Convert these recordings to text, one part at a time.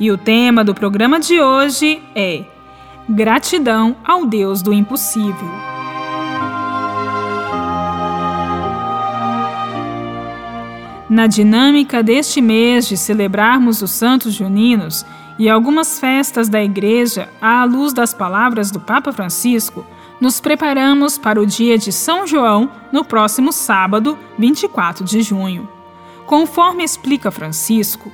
E o tema do programa de hoje é Gratidão ao Deus do Impossível. Na dinâmica deste mês de celebrarmos os Santos Juninos e algumas festas da Igreja à luz das palavras do Papa Francisco, nos preparamos para o dia de São João no próximo sábado, 24 de junho. Conforme explica Francisco,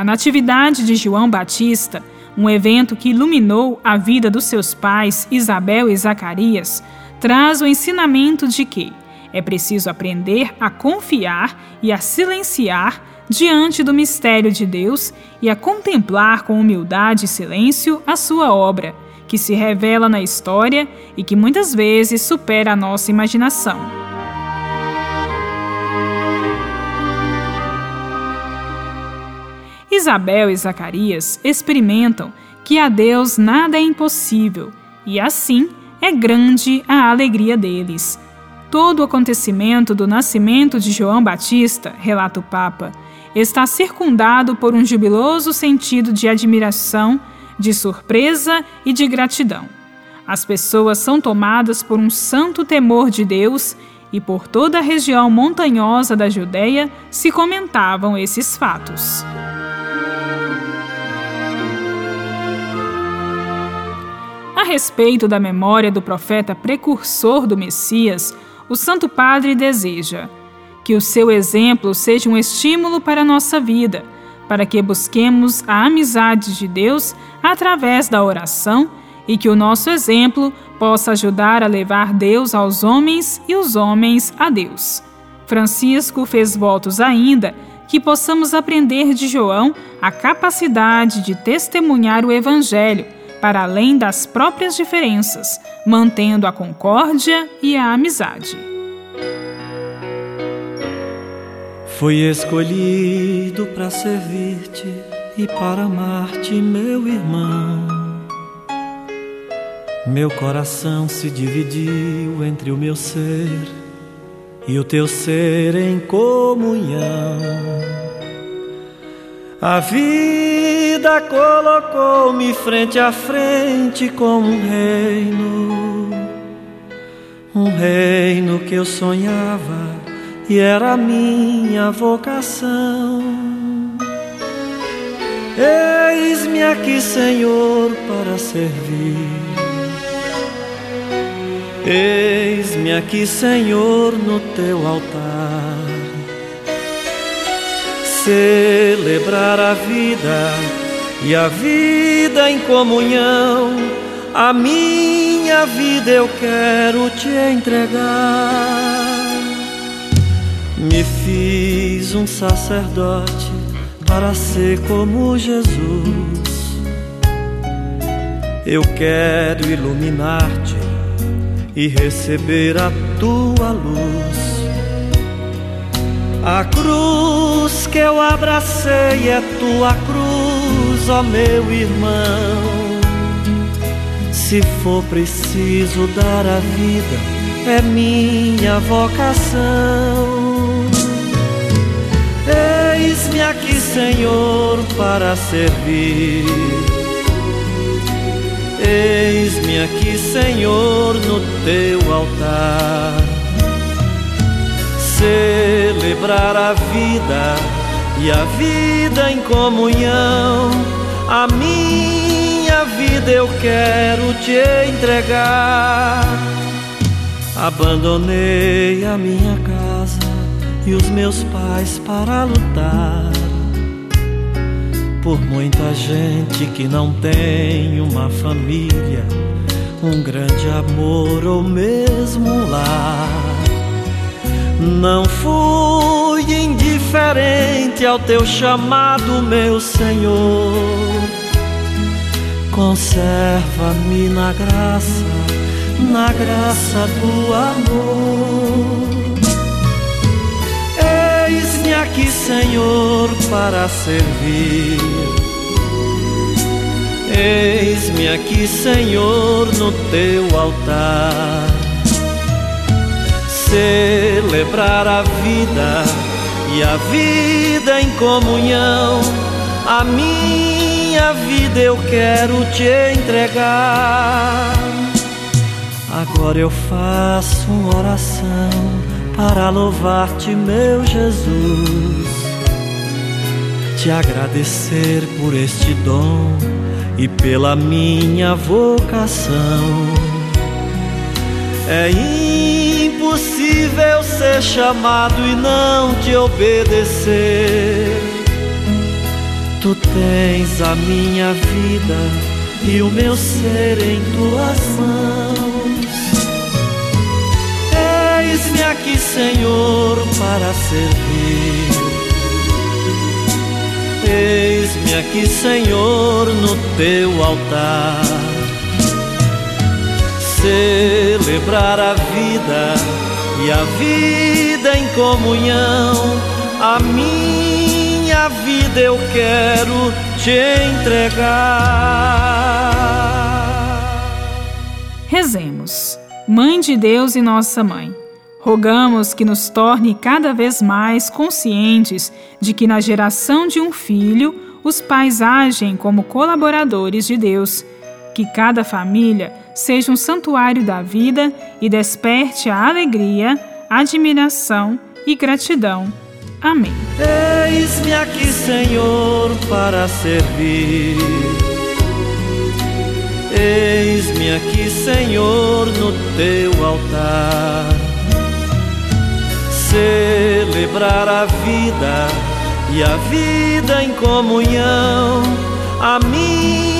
a Natividade de João Batista, um evento que iluminou a vida dos seus pais, Isabel e Zacarias, traz o ensinamento de que é preciso aprender a confiar e a silenciar diante do mistério de Deus e a contemplar com humildade e silêncio a sua obra, que se revela na história e que muitas vezes supera a nossa imaginação. Isabel e Zacarias experimentam que a Deus nada é impossível e assim é grande a alegria deles. Todo o acontecimento do nascimento de João Batista, relata o Papa, está circundado por um jubiloso sentido de admiração, de surpresa e de gratidão. As pessoas são tomadas por um santo temor de Deus e por toda a região montanhosa da Judéia se comentavam esses fatos. Respeito da memória do profeta precursor do Messias, o Santo Padre deseja que o seu exemplo seja um estímulo para a nossa vida, para que busquemos a amizade de Deus através da oração e que o nosso exemplo possa ajudar a levar Deus aos homens e os homens a Deus. Francisco fez votos ainda que possamos aprender de João a capacidade de testemunhar o Evangelho para além das próprias diferenças, mantendo a concórdia e a amizade. Fui escolhido para servir-te e para amar-te, meu irmão. Meu coração se dividiu entre o meu ser e o teu ser em comunhão. A vida colocou-me frente a frente com um reino, um reino que eu sonhava e era minha vocação. Eis-me aqui, Senhor, para servir. Eis-me aqui, Senhor, no teu altar celebrar a vida e a vida em comunhão. A minha vida eu quero te entregar. Me fiz um sacerdote para ser como Jesus. Eu quero iluminar-te e receber a tua luz. A cruz que eu abracei é tua cruz, ó meu irmão. Se for preciso dar a vida, é minha vocação. Eis-me aqui, Senhor, para servir. Eis-me aqui, Senhor, no teu altar celebrar a vida e a vida em comunhão. A minha vida eu quero te entregar. Abandonei a minha casa e os meus pais para lutar por muita gente que não tem uma família, um grande amor ou mesmo um lar. Não fui indiferente ao teu chamado, meu Senhor. Conserva-me na graça, na graça do amor. Eis-me aqui, Senhor, para servir. Eis-me aqui, Senhor, no teu altar. Celebrar a vida e a vida em comunhão. A minha vida eu quero te entregar. Agora eu faço uma oração para louvar-te, meu Jesus. Te agradecer por este dom e pela minha vocação. É ser chamado e não te obedecer. Tu tens a minha vida e o meu ser em tuas mãos. Eis-me aqui, Senhor, para servir. Eis-me aqui, Senhor, no teu altar. Celebrar a vida e a vida em comunhão. A minha vida eu quero te entregar. Rezemos. Mãe de Deus e Nossa Mãe, rogamos que nos torne cada vez mais conscientes de que na geração de um filho, os pais agem como colaboradores de Deus. Que cada família seja um santuário da vida e desperte a alegria, admiração e gratidão. Amém. Eis-me aqui, Senhor, para servir. Eis-me aqui, Senhor, no teu altar. Celebrar a vida e a vida em comunhão. A minha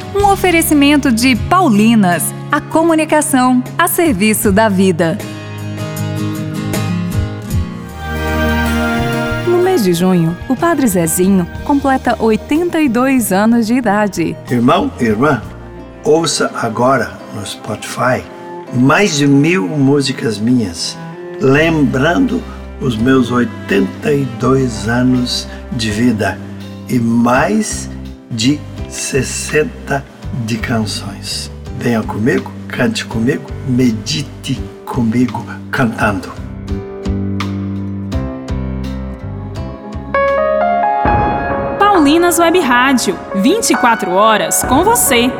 oferecimento de Paulinas, a comunicação a serviço da vida. No mês de junho, o Padre Zezinho completa 82 anos de idade. Irmão, irmã, ouça agora no Spotify mais de mil músicas minhas, lembrando os meus 82 anos de vida e mais de 60 de canções. Venha comigo, cante comigo, medite comigo cantando. Paulinas Web Rádio, 24 horas com você.